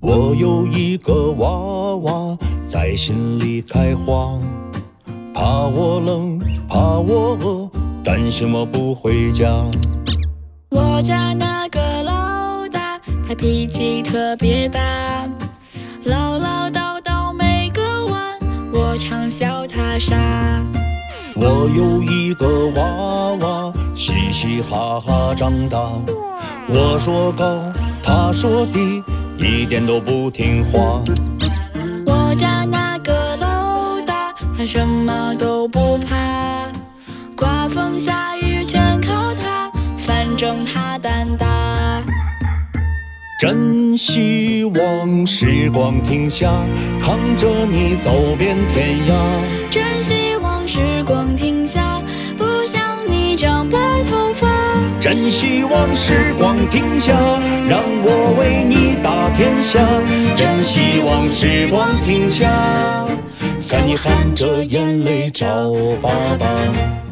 我有一个娃娃在心里开花，怕我冷，怕我饿，担心我不回家。我家那个老大，他脾气特别大，唠唠叨叨没个完，我常笑他傻。我有一个娃娃，嘻嘻哈哈长大，我说高，他说低。一点都不听话。我家那个老大，他什么都不怕，刮风下雨全靠他，反正他胆大。真希望时光停下，扛着你走遍天涯。真希真希望时光停下，让我为你打天下。真希望时光停下，在你含着眼泪找爸爸。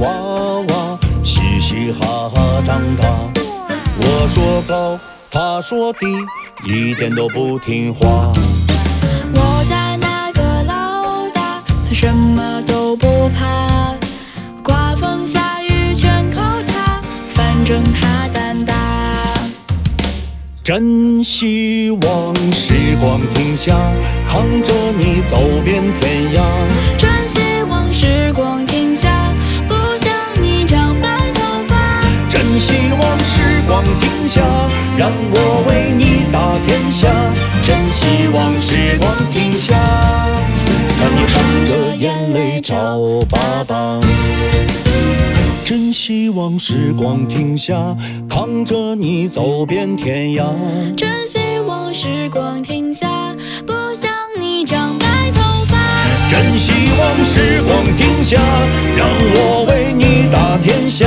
娃娃嘻嘻哈哈长大，我说高，他说低，一点都不听话。我家那个老大，他什么都不怕，刮风下雨全靠他，反正他胆大。真希望时光停下，扛着你走遍天涯。真希让我为你打天下。真希望时光停下，在你含着眼泪找爸爸。真希望时光停下，扛着你走遍天涯。真希望时光停下，不想你长白头发。真希望时光停下，让我为你打天下。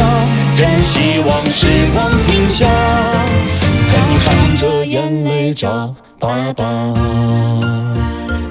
真希望时光停下，在你含着眼泪找爸爸。